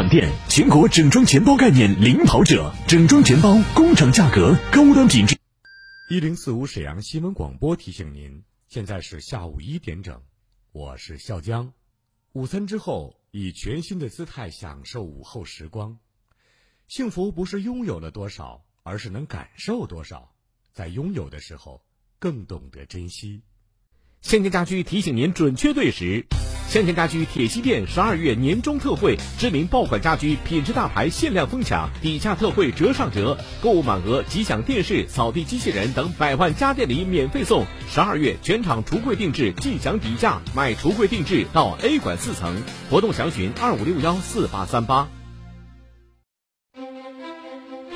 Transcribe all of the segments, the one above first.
厂店，全国整装钱包概念领跑者，整装钱包，工厂价格，高端品质。一零四五沈阳新闻广播提醒您，现在是下午一点整，我是笑江。午餐之后，以全新的姿态享受午后时光。幸福不是拥有了多少，而是能感受多少。在拥有的时候，更懂得珍惜。先天家居提醒您准确对时。先天家居铁西店十二月年终特惠，知名爆款家居、品质大牌限量疯抢，底价特惠折上折，购物满额即享电视、扫地机器人等百万家电礼免费送。十二月全场橱柜定制即享底价，买橱柜定制到 A 馆四层。活动详询二五六幺四八三八。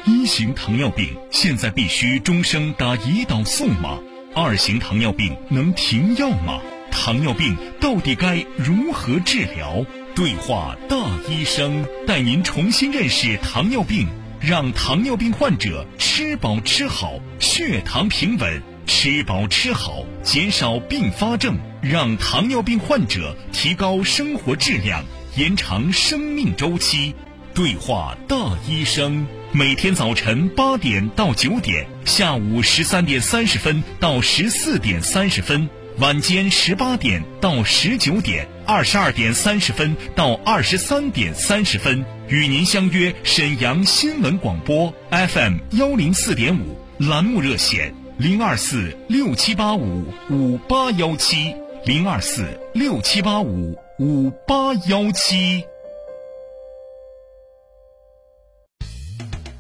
一型糖尿病现在必须终生打胰岛素吗？二型糖尿病能停药吗？糖尿病到底该如何治疗？对话大医生，带您重新认识糖尿病，让糖尿病患者吃饱吃好，血糖平稳；吃饱吃好，减少并发症，让糖尿病患者提高生活质量，延长生命周期。对话大医生，每天早晨八点到九点，下午十三点三十分到十四点三十分。晚间十八点到十九点，二十二点三十分到二十三点三十分，与您相约沈阳新闻广播 FM 幺零四点五栏目热线零二四六七八五五八幺七零二四六七八五五八幺七。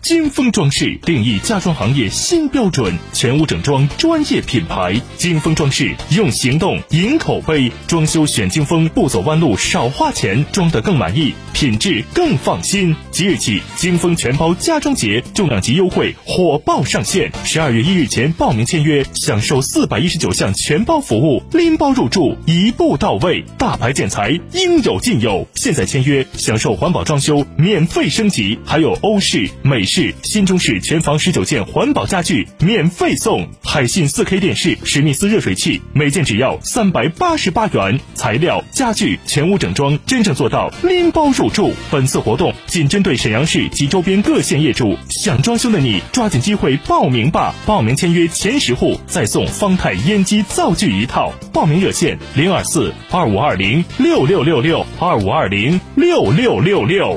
金风装饰定义家装行业新标准，全屋整装专业品牌。金风装饰用行动赢口碑，装修选金风，不走弯路，少花钱，装得更满意，品质更放心。即日起，金风全包家装节重量级优惠火爆上线，十二月一日前报名签约，享受四百一十九项全包服务，拎包入住，一步到位。大牌建材应有尽有，现在签约享受环保装修免费升级，还有欧式、美式。是新中式全房十九件环保家具免费送，海信四 K 电视、史密斯热水器每件只要三百八十八元。材料、家具全屋整装，真正做到拎包入住。本次活动仅针对沈阳市及周边各县业主，想装修的你抓紧机会报名吧！报名签约前十户再送方太烟机灶具一套。报名热线零二四二五二零六六六六二五二零六六六六。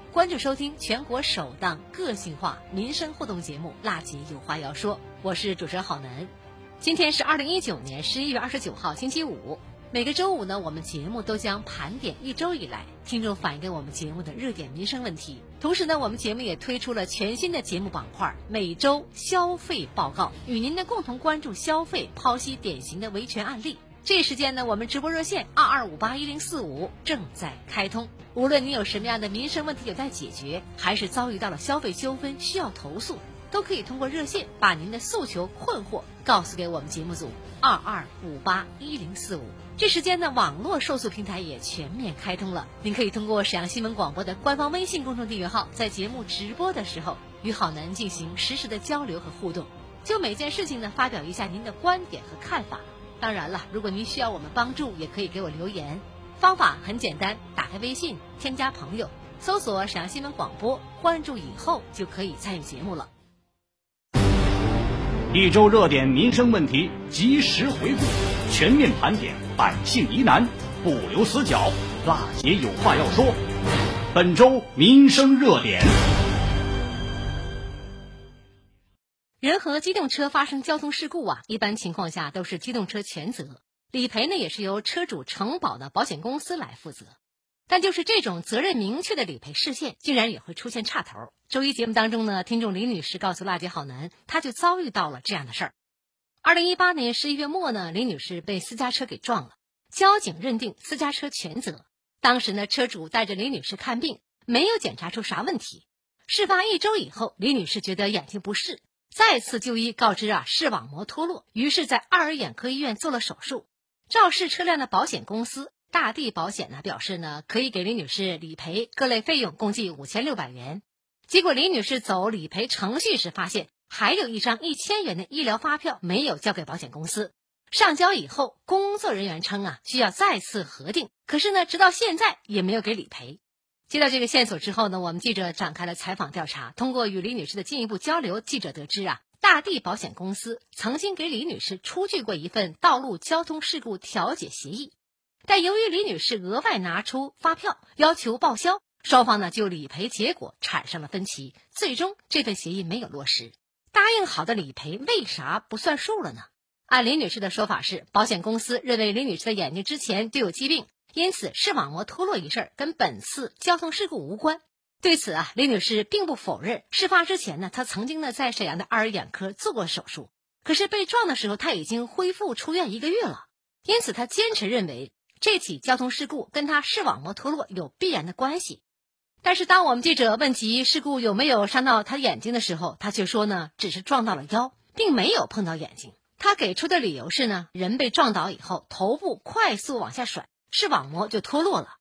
关注收听全国首档个性化民生互动节目《辣姐有话要说》，我是主持人郝楠。今天是二零一九年十一月二十九号，星期五。每个周五呢，我们节目都将盘点一周以来听众反映给我们节目的热点民生问题。同时呢，我们节目也推出了全新的节目板块——每周消费报告，与您呢共同关注消费，剖析典型的维权案例。这时间呢，我们直播热线二二五八一零四五正在开通。无论您有什么样的民生问题有待解决，还是遭遇到了消费纠纷需要投诉，都可以通过热线把您的诉求困惑告诉给我们节目组二二五八一零四五。这时间呢，网络受诉平台也全面开通了，您可以通过沈阳新闻广播的官方微信公众订阅号，在节目直播的时候与好男进行实时的交流和互动，就每件事情呢发表一下您的观点和看法。当然了，如果您需要我们帮助，也可以给我留言。方法很简单，打开微信，添加朋友，搜索沈阳新闻广播，关注以后就可以参与节目了。一周热点民生问题及时回顾，全面盘点百姓疑难，不留死角。辣姐有话要说，本周民生热点。人和机动车发生交通事故啊，一般情况下都是机动车全责，理赔呢也是由车主承保的保险公司来负责。但就是这种责任明确的理赔事件，竟然也会出现岔头。周一节目当中呢，听众李女士告诉辣姐好男，她就遭遇到了这样的事儿。二零一八年十一月末呢，李女士被私家车给撞了，交警认定私家车全责。当时呢，车主带着李女士看病，没有检查出啥问题。事发一周以后，李女士觉得眼睛不适，再次就医，告知啊视网膜脱落，于是，在爱尔眼科医院做了手术。肇事车辆的保险公司。大地保险呢表示呢，可以给李女士理赔各类费用，共计五千六百元。结果李女士走理赔程序时，发现还有一张一千元的医疗发票没有交给保险公司。上交以后，工作人员称啊，需要再次核定。可是呢，直到现在也没有给理赔。接到这个线索之后呢，我们记者展开了采访调查。通过与李女士的进一步交流，记者得知啊，大地保险公司曾经给李女士出具过一份道路交通事故调解协议。但由于李女士额外拿出发票要求报销，双方呢就理赔结果产生了分歧，最终这份协议没有落实。答应好的理赔为啥不算数了呢？按李女士的说法是，保险公司认为李女士的眼睛之前就有疾病，因此视网膜脱落一事跟本次交通事故无关。对此啊，李女士并不否认，事发之前呢，她曾经呢在沈阳的二儿眼科做过手术，可是被撞的时候她已经恢复出院一个月了，因此她坚持认为。这起交通事故跟她视网膜脱落有必然的关系，但是当我们记者问及事故有没有伤到她眼睛的时候，她却说呢，只是撞到了腰，并没有碰到眼睛。她给出的理由是呢，人被撞倒以后，头部快速往下甩，视网膜就脱落了。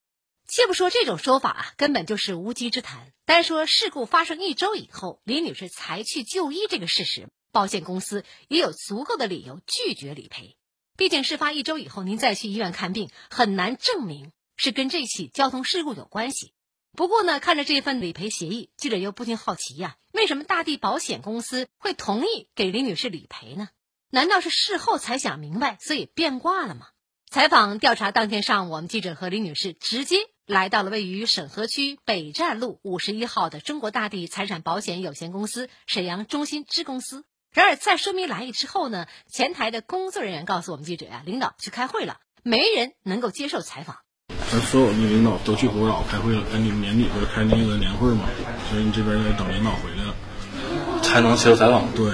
且不说这种说法啊，根本就是无稽之谈。单说事故发生一周以后，李女士才去就医这个事实，保险公司也有足够的理由拒绝理赔。毕竟事发一周以后，您再去医院看病，很难证明是跟这起交通事故有关系。不过呢，看着这份理赔协议，记者又不禁好奇呀：为什么大地保险公司会同意给李女士理赔呢？难道是事后才想明白，所以变卦了吗？采访调查当天上午，我们记者和李女士直接来到了位于沈河区北站路五十一号的中国大地财产保险有限公司沈阳中心支公司。然而，在说明来意之后呢，前台的工作人员告诉我们记者呀，领导去开会了，没人能够接受采访。咱所有的领导都去葫芦岛开会了，赶紧年底不是开那个年会嘛，所以你这边得等领导回来了才能接受采访。对，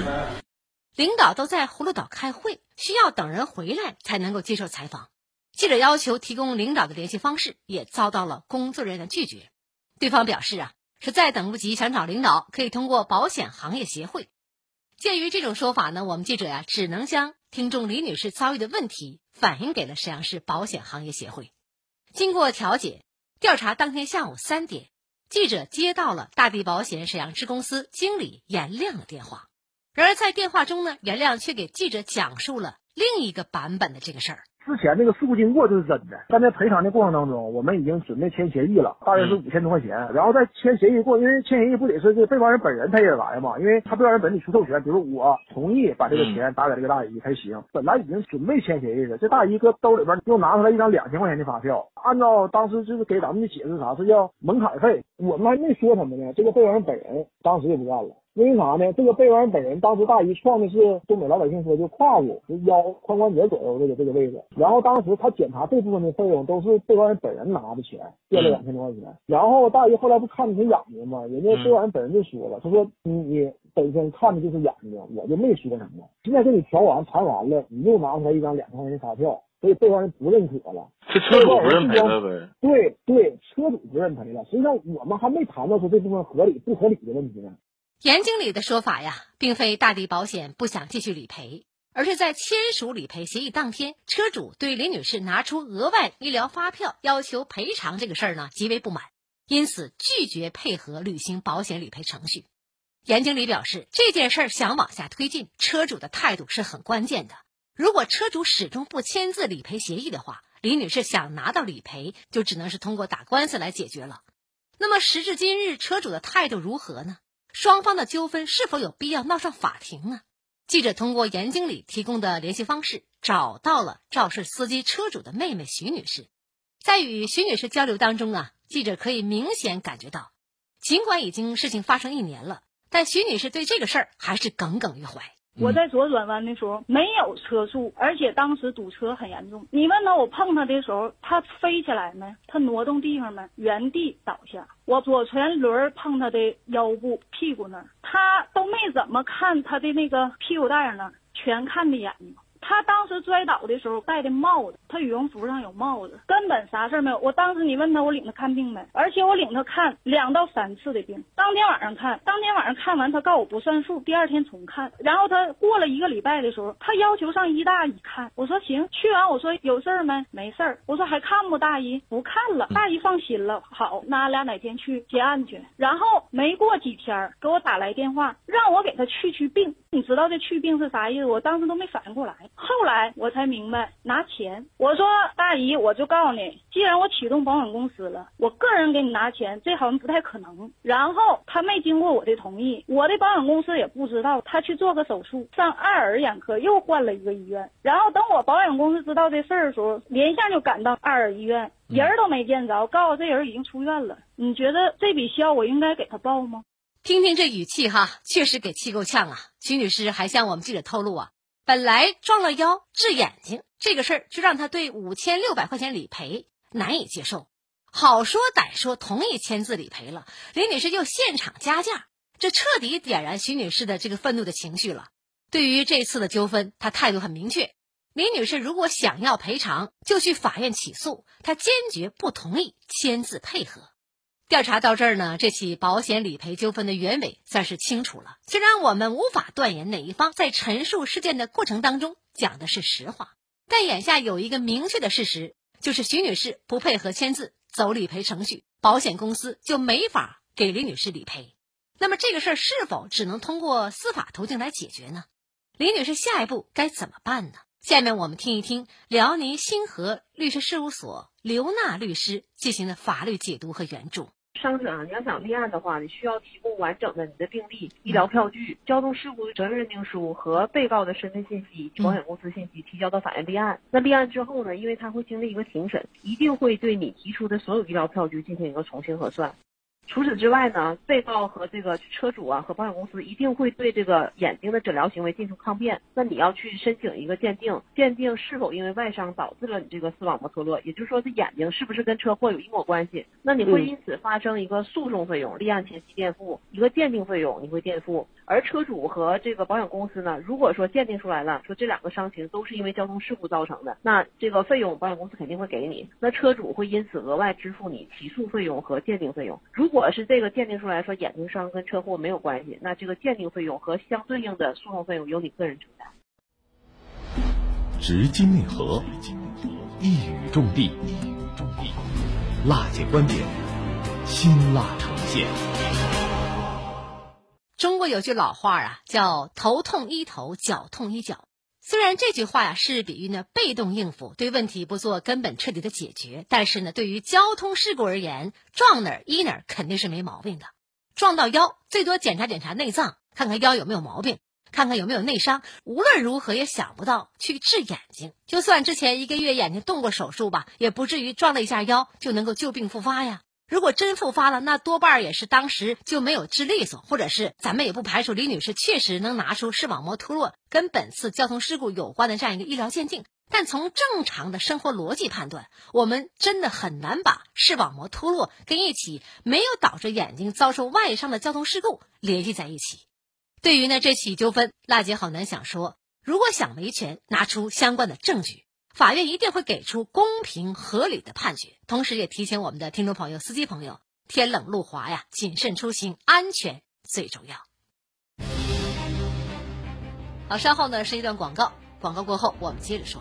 领导都在葫芦岛开会，需要等人回来才能够接受采访。记者要求提供领导的联系方式，也遭到了工作人员的拒绝。对方表示啊，实在等不及想找领导，可以通过保险行业协会。鉴于这种说法呢，我们记者呀只能将听众李女士遭遇的问题反映给了沈阳市保险行业协会。经过调解调查，当天下午三点，记者接到了大地保险沈阳支公司经理严亮的电话。然而在电话中呢，袁亮却给记者讲述了另一个版本的这个事儿。之前那个事故经过就是真的，但在赔偿的过程当中，我们已经准备签协议了，大约是五千多块钱。然后在签协议过，因为签协议不得是这个被告人本人他也来嘛，因为他被保人本人出授权，比如我同意把这个钱打给这个大姨才行。本来已经准备签协议了，这大姨搁兜里边又拿出来一张两千块钱的发票，按照当时就是给咱们的解释啥，是叫门槛费。我们还没说什么呢，这个被告人本人当时就不干了。因为啥呢？这个被告人本人当时大姨撞的是东北老百姓说就胯骨、就腰、髋关节左右这个这个位置。然后当时他检查这部分的费用都是被告人本人拿的钱，垫了两千多块钱。然后大姨后来不看着挺眼睛吗？人家被告人本人就说了，他说你你本身看的就是眼睛，我就没说什么。现在给你调完谈完了，你又拿出来一张两千块钱的发票，所以被告人不认可了。是车主不认赔了呗？对对，车主不认赔了。实际上我们还没谈到说这部分合理不合理的问题呢。严经理的说法呀，并非大地保险不想继续理赔，而是在签署理赔协议当天，车主对林女士拿出额外医疗发票要求赔偿这个事儿呢极为不满，因此拒绝配合履行保险理赔程序。严经理表示，这件事儿想往下推进，车主的态度是很关键的。如果车主始终不签字理赔协议的话，李女士想拿到理赔，就只能是通过打官司来解决了。那么时至今日，车主的态度如何呢？双方的纠纷是否有必要闹上法庭呢？记者通过严经理提供的联系方式，找到了肇事司机车主的妹妹徐女士。在与徐女士交流当中啊，记者可以明显感觉到，尽管已经事情发生一年了，但徐女士对这个事儿还是耿耿于怀。我在左转弯的时候没有车速，而且当时堵车很严重。你问他我碰他的时候，他飞起来没？他挪动地方没？原地倒下。我左前轮碰他的腰部、屁股那儿，他都没怎么看他的那个屁股蛋儿那，全看的眼睛。他当时摔倒的时候戴的帽子，他羽绒服上有帽子，根本啥事儿没有。我当时你问他，我领他看病没？而且我领他看两到三次的病。当天晚上看，当天晚上看完，他告诉我不算数，第二天重看。然后他过了一个礼拜的时候，他要求上医大一看。我说行，去完我说有事儿没？没事儿。我说还看不？大姨不看了，大姨放心了。好，那俺俩哪天去结案去？然后没过几天，给我打来电话，让我给他去去病。你知道这去病是啥意思？我当时都没反应过来。后来我才明白拿钱。我说大姨，我就告诉你，既然我启动保险公司了，我个人给你拿钱，这好像不太可能。然后他没经过我的同意，我的保险公司也不知道。他去做个手术，上爱尔眼科又换了一个医院。然后等我保险公司知道这事儿的时候，连线就赶到爱尔医院，人都没见着，告诉这人已经出院了。你觉得这笔销我应该给他报吗？听听这语气哈，确实给气够呛啊。徐女士还向我们记者透露啊。本来撞了腰治眼睛这个事儿，就让他对五千六百块钱理赔难以接受。好说歹说，同意签字理赔了，林女士又现场加价，这彻底点燃徐女士的这个愤怒的情绪了。对于这次的纠纷，她态度很明确：林女士如果想要赔偿，就去法院起诉，她坚决不同意签字配合。调查到这儿呢，这起保险理赔纠纷的原委算是清楚了。虽然我们无法断言哪一方在陈述事件的过程当中讲的是实话，但眼下有一个明确的事实，就是徐女士不配合签字走理赔程序，保险公司就没法给李女士理赔。那么这个事儿是否只能通过司法途径来解决呢？李女士下一步该怎么办呢？下面我们听一听辽宁星河律师事务所刘娜律师进行的法律解读和援助。伤者啊，你要想立案的话，你需要提供完整的你的病历、医疗票据、交通事故责任认定书和被告的身份信息、保险公司信息提交到法院立案。那立案之后呢，因为他会经历一个庭审，一定会对你提出的所有医疗票据进行一个重新核算。除此之外呢，被告和这个车主啊和保险公司一定会对这个眼睛的诊疗行为进行抗辩。那你要去申请一个鉴定，鉴定是否因为外伤导致了你这个视网膜脱落，也就是说这眼睛是不是跟车祸有因果关系？那你会因此发生一个诉讼费用，立案前期垫付一个鉴定费用，你会垫付。而车主和这个保险公司呢，如果说鉴定出来了，说这两个伤情都是因为交通事故造成的，那这个费用保险公司肯定会给你，那车主会因此额外支付你起诉费用和鉴定费用。如果是这个鉴定出来说眼睛伤跟车祸没有关系，那这个鉴定费用和相对应的诉讼费用由你个人承担。直击内核，一语中的，辣姐观点，辛辣呈现。中国有句老话啊，叫“头痛医头，脚痛医脚”。虽然这句话呀是比喻呢被动应付，对问题不做根本彻底的解决，但是呢，对于交通事故而言，撞哪儿医哪儿肯定是没毛病的。撞到腰，最多检查检查内脏，看看腰有没有毛病，看看有没有内伤。无论如何也想不到去治眼睛。就算之前一个月眼睛动过手术吧，也不至于撞了一下腰就能够旧病复发呀。如果真复发了，那多半也是当时就没有治利索，或者是咱们也不排除李女士确实能拿出视网膜脱落跟本次交通事故有关的这样一个医疗鉴定。但从正常的生活逻辑判断，我们真的很难把视网膜脱落跟一起没有导致眼睛遭受外伤的交通事故联系在一起。对于呢这起纠纷，辣姐好难想说，如果想维权，拿出相关的证据。法院一定会给出公平合理的判决，同时也提醒我们的听众朋友、司机朋友，天冷路滑呀，谨慎出行，安全最重要。好，稍后呢是一段广告，广告过后我们接着说。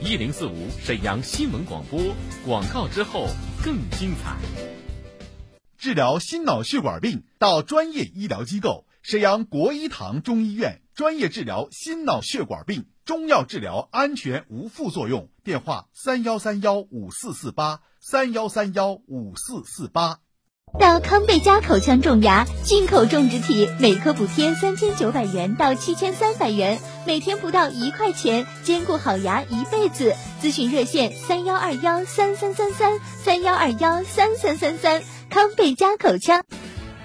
一零四五沈阳新闻广播，广告之后更精彩。治疗心脑血管病到专业医疗机构沈阳国医堂中医院，专业治疗心脑血管病，中药治疗安全无副作用。电话：三幺三幺五四四八三幺三幺五四四八。到康贝佳口腔种牙，进口种植体，每颗补贴三千九百元到七千三百元，每天不到一块钱，兼顾好牙一辈子。咨询热线：三幺二幺三三三三三幺二幺三三三三。康贝佳口腔，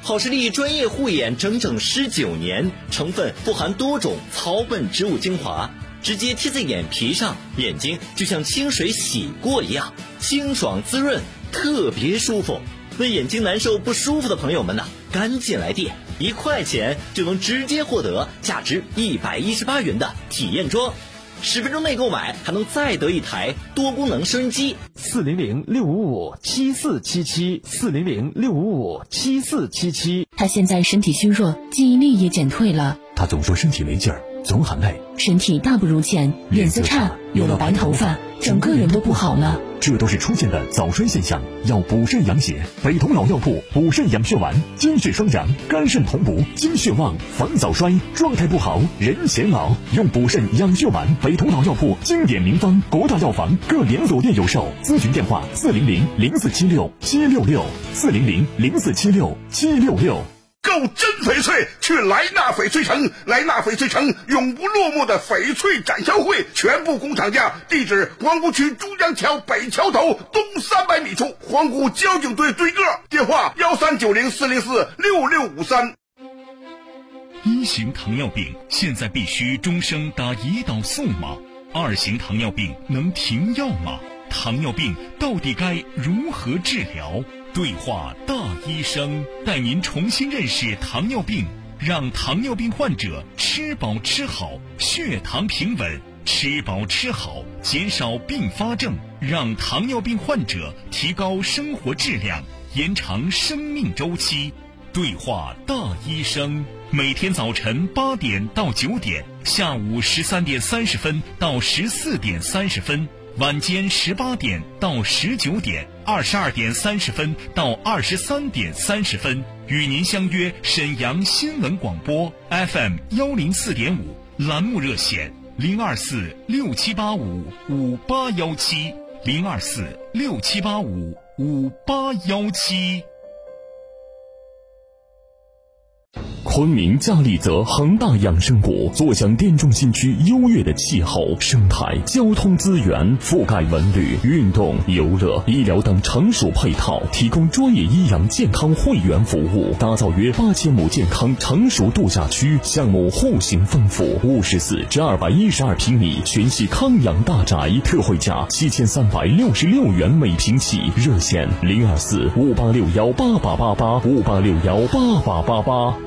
好视力专业护眼整整十九年，成分富含多种草本植物精华，直接贴在眼皮上，眼睛就像清水洗过一样，清爽滋润，特别舒服。那眼睛难受不舒服的朋友们呢，赶紧来电，一块钱就能直接获得价值一百一十八元的体验装，十分钟内购买还能再得一台多功能收音机。四零零六五五七四七七，四零零六五五七四七七。他现在身体虚弱，记忆力也减退了。他总说身体没劲儿，总喊累，身体大不如前，脸色差，有了白头发，整个人都不好了。这都是出现的早衰现象，要补肾养血。北同老药铺补肾养血丸，精血双阳，肝肾同补，精血旺，防早衰。状态不好，人显老，用补肾养血丸。北同老药铺经典名方，国大药房各连锁店有售。咨询电话：四零零零四七六七六六，四零零零四七六七六六。购真翡翠，去莱纳翡翠城。莱纳翡翠城永不落幕的翡翠展销会，全部工厂价。地址：皇姑区珠江桥北桥头东三百米处，皇姑交警队对个。电话：幺三九零四零四六六五三。一型糖尿病现在必须终生打胰岛素吗？二型糖尿病能停药吗？糖尿病到底该如何治疗？对话大医生，带您重新认识糖尿病，让糖尿病患者吃饱吃好，血糖平稳；吃饱吃好，减少并发症，让糖尿病患者提高生活质量，延长生命周期。对话大医生，每天早晨八点到九点，下午十三点三十分到十四点三十分。晚间十八点到十九点，二十二点三十分到二十三点三十分，与您相约沈阳新闻广播 FM 幺零四点五栏目热线零二四六七八五五八幺七零二四六七八五五八幺七。昆明嘉利泽恒大养生谷，坐享滇中新区优越的气候、生态、交通资源，覆盖文旅、运动、游乐、医疗等成熟配套，提供专业医养健康会员服务，打造约八千亩健康成熟度假区，项目户型丰富，五十四至二百一十二平米全系康养大宅，特惠价七千三百六十六元每平起，热线零二四五八六幺八八八八五八六幺八八八八。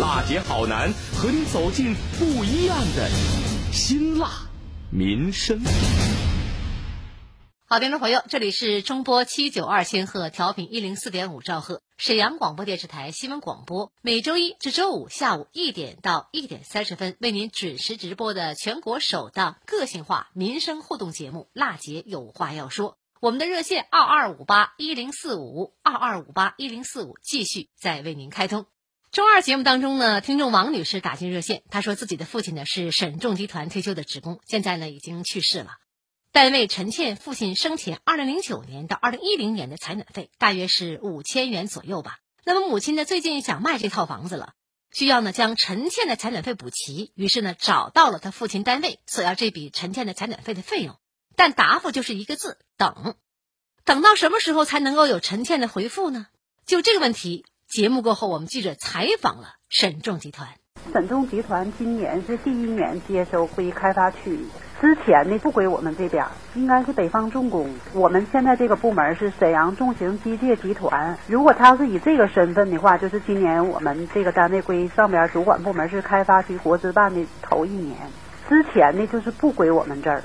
辣姐好男和你走进不一样的辛辣民生。好，听众朋友，这里是中波七九二千赫，调频一零四点五兆赫，沈阳广播电视台新闻广播，每周一至周五下午一点到一点三十分为您准时直播的全国首档个性化民生互动节目《辣姐有话要说》。我们的热线二二五八一零四五二二五八一零四五继续在为您开通。周二节目当中呢，听众王女士打进热线，她说自己的父亲呢是沈重集团退休的职工，现在呢已经去世了。单位陈倩父亲生前二零零九年到二零一零年的采暖费大约是五千元左右吧。那么母亲呢最近想卖这套房子了，需要呢将陈倩的采暖费补齐，于是呢找到了他父亲单位索要这笔陈倩的采暖费的费用。但答复就是一个字：等。等到什么时候才能够有陈倩的回复呢？就这个问题，节目过后，我们记者采访了沈重集团。沈重集团今年是第一年接收归开发区，之前呢不归我们这边，应该是北方重工。我们现在这个部门是沈阳重型机械集团。如果他是以这个身份的话，就是今年我们这个单位归上边主管部门是开发区国资办的头一年，之前呢就是不归我们这儿。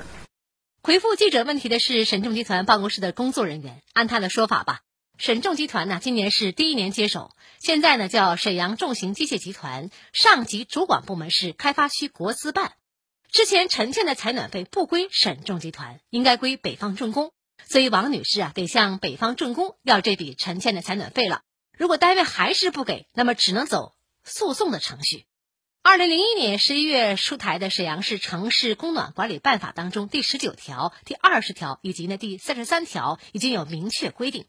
回复记者问题的是沈重集团办公室的工作人员，按他的说法吧。沈重集团呢，今年是第一年接手，现在呢叫沈阳重型机械集团，上级主管部门是开发区国资办。之前陈倩的采暖费不归沈重集团，应该归北方重工，所以王女士啊得向北方重工要这笔陈倩的采暖费了。如果单位还是不给，那么只能走诉讼的程序。二零零一年十一月出台的《沈阳市城市供暖管理办法》当中第十九条、第二十条以及呢第三十三条已经有明确规定。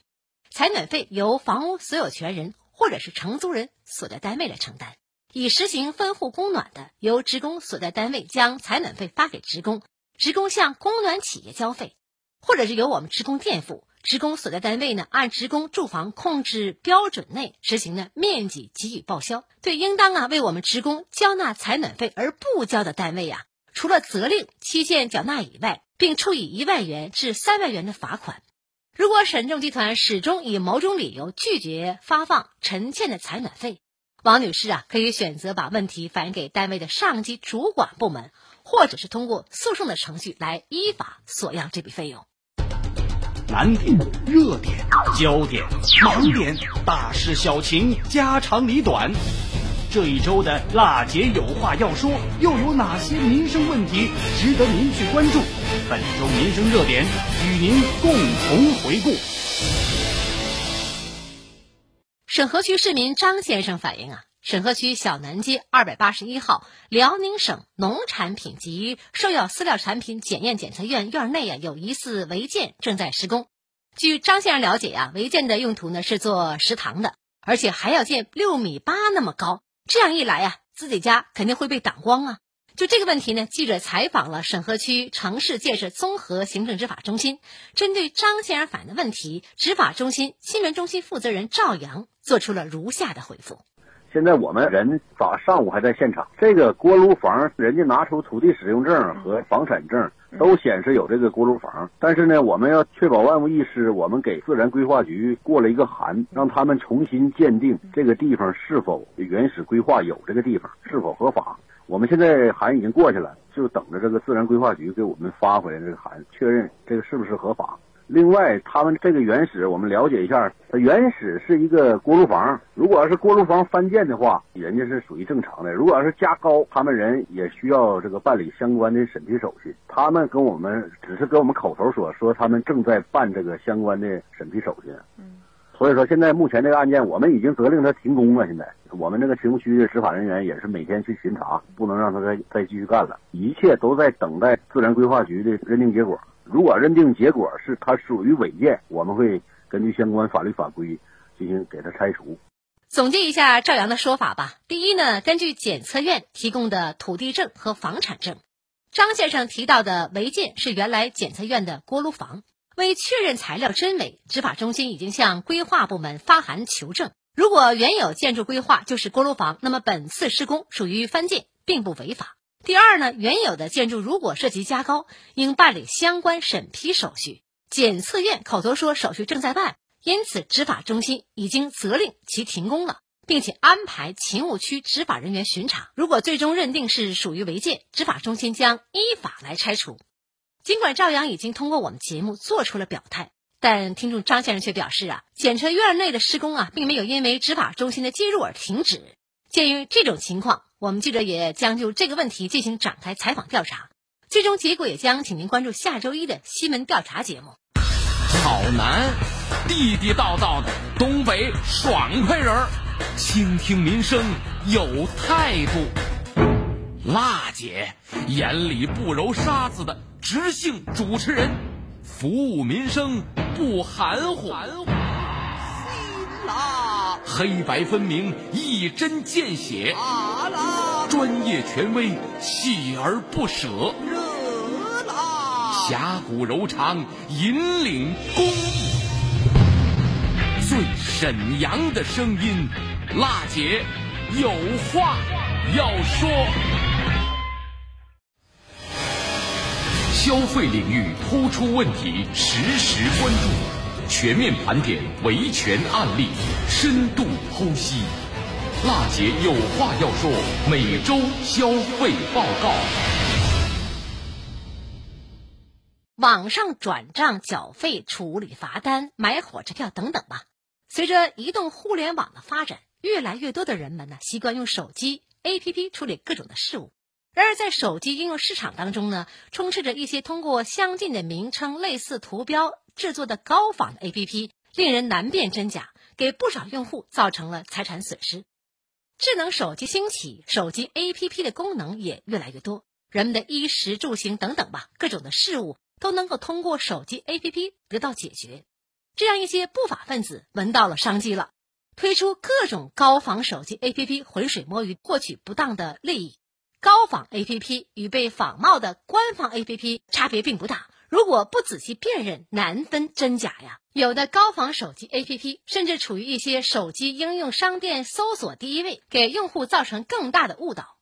采暖费由房屋所有权人或者是承租人所在单位来承担，已实行分户供暖的，由职工所在单位将采暖费发给职工，职工向供暖企业交费，或者是由我们职工垫付，职工所在单位呢按职工住房控制标准内实行的面积给予报销。对应当啊为我们职工交纳采暖费而不交的单位呀，除了责令期限缴纳以外，并处以一万元至三万元的罚款。如果沈重集团始终以某种理由拒绝发放陈倩的采暖费，王女士啊，可以选择把问题反映给单位的上级主管部门，或者是通过诉讼的程序来依法索要这笔费用。难点、热点、焦点、盲点、大事小情、家长里短。这一周的辣姐有话要说，又有哪些民生问题值得您去关注？本周民生热点与您共同回顾。沈河区市民张先生反映啊，沈河区小南街二百八十一号辽宁省农产品及兽药饲料产品检验检测院院内啊有疑似违建正在施工。据张先生了解呀，违建的用途呢是做食堂的，而且还要建六米八那么高。这样一来呀，自己家肯定会被挡光啊！就这个问题呢，记者采访了沈河区城市建设综合行政执法中心，针对张先生反映的问题，执法中心新闻中心负责人赵阳做出了如下的回复。现在我们人早上午还在现场，这个锅炉房人家拿出土地使用证和房产证，都显示有这个锅炉房。但是呢，我们要确保万无一失，我们给自然规划局过了一个函，让他们重新鉴定这个地方是否原始规划有这个地方是否合法。我们现在函已经过去了，就等着这个自然规划局给我们发回来这个函，确认这个是不是合法。另外，他们这个原始，我们了解一下，原始是一个锅炉房。如果要是锅炉房翻建的话，人家是属于正常的。如果要是加高，他们人也需要这个办理相关的审批手续。他们跟我们只是跟我们口头说，说他们正在办这个相关的审批手续。嗯，所以说现在目前这个案件，我们已经责令他停工了。现在我们这个停区的执法人员也是每天去巡查，不能让他再再继续干了。一切都在等待自然规划局的认定结果。如果认定结果是它属于违建，我们会根据相关法律法规进行给它拆除。总结一下赵阳的说法吧。第一呢，根据检测院提供的土地证和房产证，张先生提到的违建是原来检测院的锅炉房。为确认材料真伪，执法中心已经向规划部门发函求证。如果原有建筑规划就是锅炉房，那么本次施工属于翻建，并不违法。第二呢，原有的建筑如果涉及加高，应办理相关审批手续。检测院口头说手续正在办，因此执法中心已经责令其停工了，并且安排勤务区执法人员巡查。如果最终认定是属于违建，执法中心将依法来拆除。尽管赵阳已经通过我们节目做出了表态，但听众张先生却表示啊，检测院内的施工啊，并没有因为执法中心的介入而停止。鉴于这种情况。我们记者也将就这个问题进行展开采访调查，最终结果也将请您关注下周一的新闻调查节目。好男，地地道道的东北爽快人儿，倾听民生有态度。辣姐眼里不揉沙子的直性主持人，服务民生不含糊。黑白分明，一针见血，专业权威，锲而不舍。侠骨柔肠，引领公益。最沈阳的声音，辣姐有话要说。消费领域突出问题，实时关注，全面盘点维权案例，深度剖析。辣姐有话要说，每周消费报告。网上转账、缴费、处理罚单、买火车票等等吧。随着移动互联网的发展，越来越多的人们呢习惯用手机 APP 处理各种的事务。然而，在手机应用市场当中呢，充斥着一些通过相近的名称、类似图标制作的高仿的 APP，令人难辨真假，给不少用户造成了财产损失。智能手机兴起，手机 APP 的功能也越来越多，人们的衣食住行等等吧，各种的事物都能够通过手机 APP 得到解决。这样一些不法分子闻到了商机了，推出各种高仿手机 APP 浑水摸鱼，获取不当的利益。高仿 APP 与被仿冒的官方 APP 差别并不大，如果不仔细辨认，难分真假呀。有的高仿手机 APP 甚至处于一些手机应用商店搜索第一位，给用户造成更大的误导。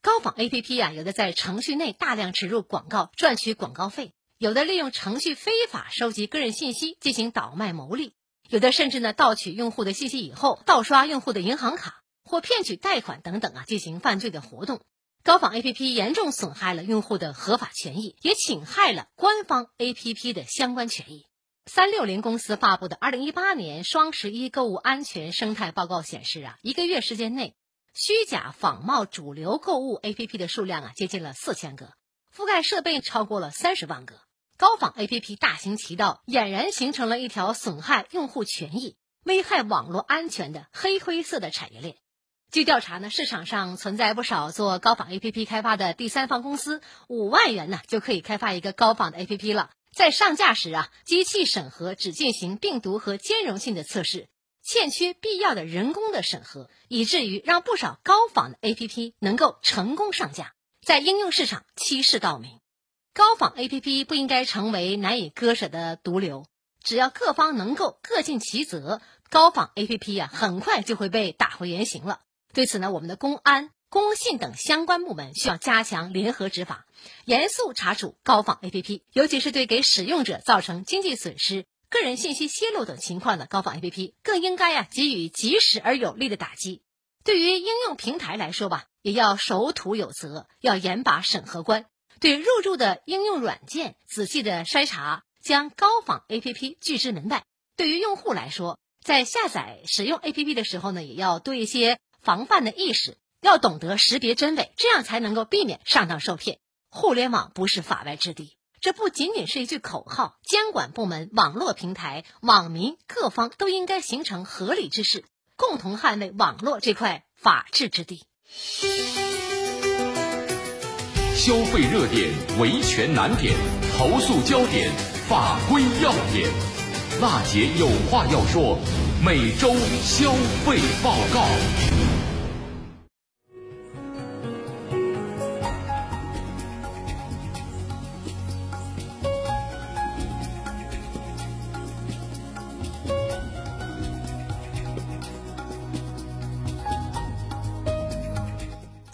高仿 APP 啊，有的在程序内大量植入广告赚取广告费。有的利用程序非法收集个人信息进行倒卖牟利，有的甚至呢盗取用户的信息以后盗刷用户的银行卡或骗取贷款等等啊进行犯罪的活动。高仿 APP 严重损害了用户的合法权益，也侵害了官方 APP 的相关权益。三六零公司发布的二零一八年双十一购物安全生态报告显示啊，一个月时间内，虚假仿冒主流购物 APP 的数量啊接近了四千个，覆盖设备超过了三十万个。高仿 APP 大行其道，俨然形成了一条损害用户权益、危害网络安全的黑灰色的产业链。据调查呢，市场上存在不少做高仿 APP 开发的第三方公司，五万元呢就可以开发一个高仿的 APP 了。在上架时啊，机器审核只进行病毒和兼容性的测试，欠缺必要的人工的审核，以至于让不少高仿的 APP 能够成功上架，在应用市场欺世盗名。高仿 APP 不应该成为难以割舍的毒瘤，只要各方能够各尽其责，高仿 APP 呀很快就会被打回原形了。对此呢，我们的公安、工信等相关部门需要加强联合执法，严肃查处高仿 APP，尤其是对给使用者造成经济损失、个人信息泄露等情况的高仿 APP，更应该呀给予及时而有力的打击。对于应用平台来说吧，也要守土有责，要严把审核关。对入驻的应用软件仔细的筛查，将高仿 APP 拒之门外。对于用户来说，在下载使用 APP 的时候呢，也要多一些防范的意识，要懂得识别真伪，这样才能够避免上当受骗。互联网不是法外之地，这不仅仅是一句口号。监管部门、网络平台、网民各方都应该形成合理之势，共同捍卫网络这块法治之地。消费热点、维权难点、投诉焦点、法规要点，娜姐有话要说。每周消费报告。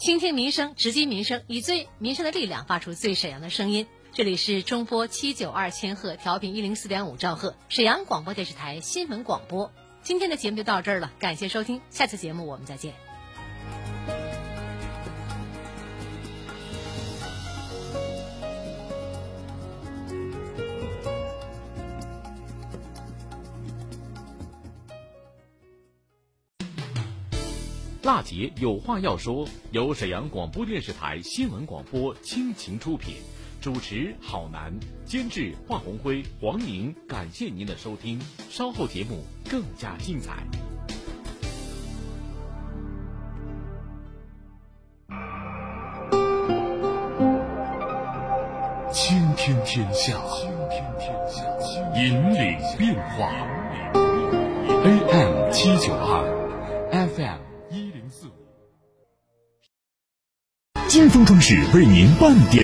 倾听民生，直击民生，以最民生的力量发出最沈阳的声音。这里是中波七九二千赫，调频一零四点五兆赫，沈阳广播电视台新闻广播。今天的节目就到这儿了，感谢收听，下次节目我们再见。娜姐有话要说，由沈阳广播电视台新闻广播倾情出品，主持郝楠，监制华红辉、黄宁。感谢您的收听，稍后节目更加精彩。倾听天下，引领变化。AM 七九二，FM。金丰装饰为您半点。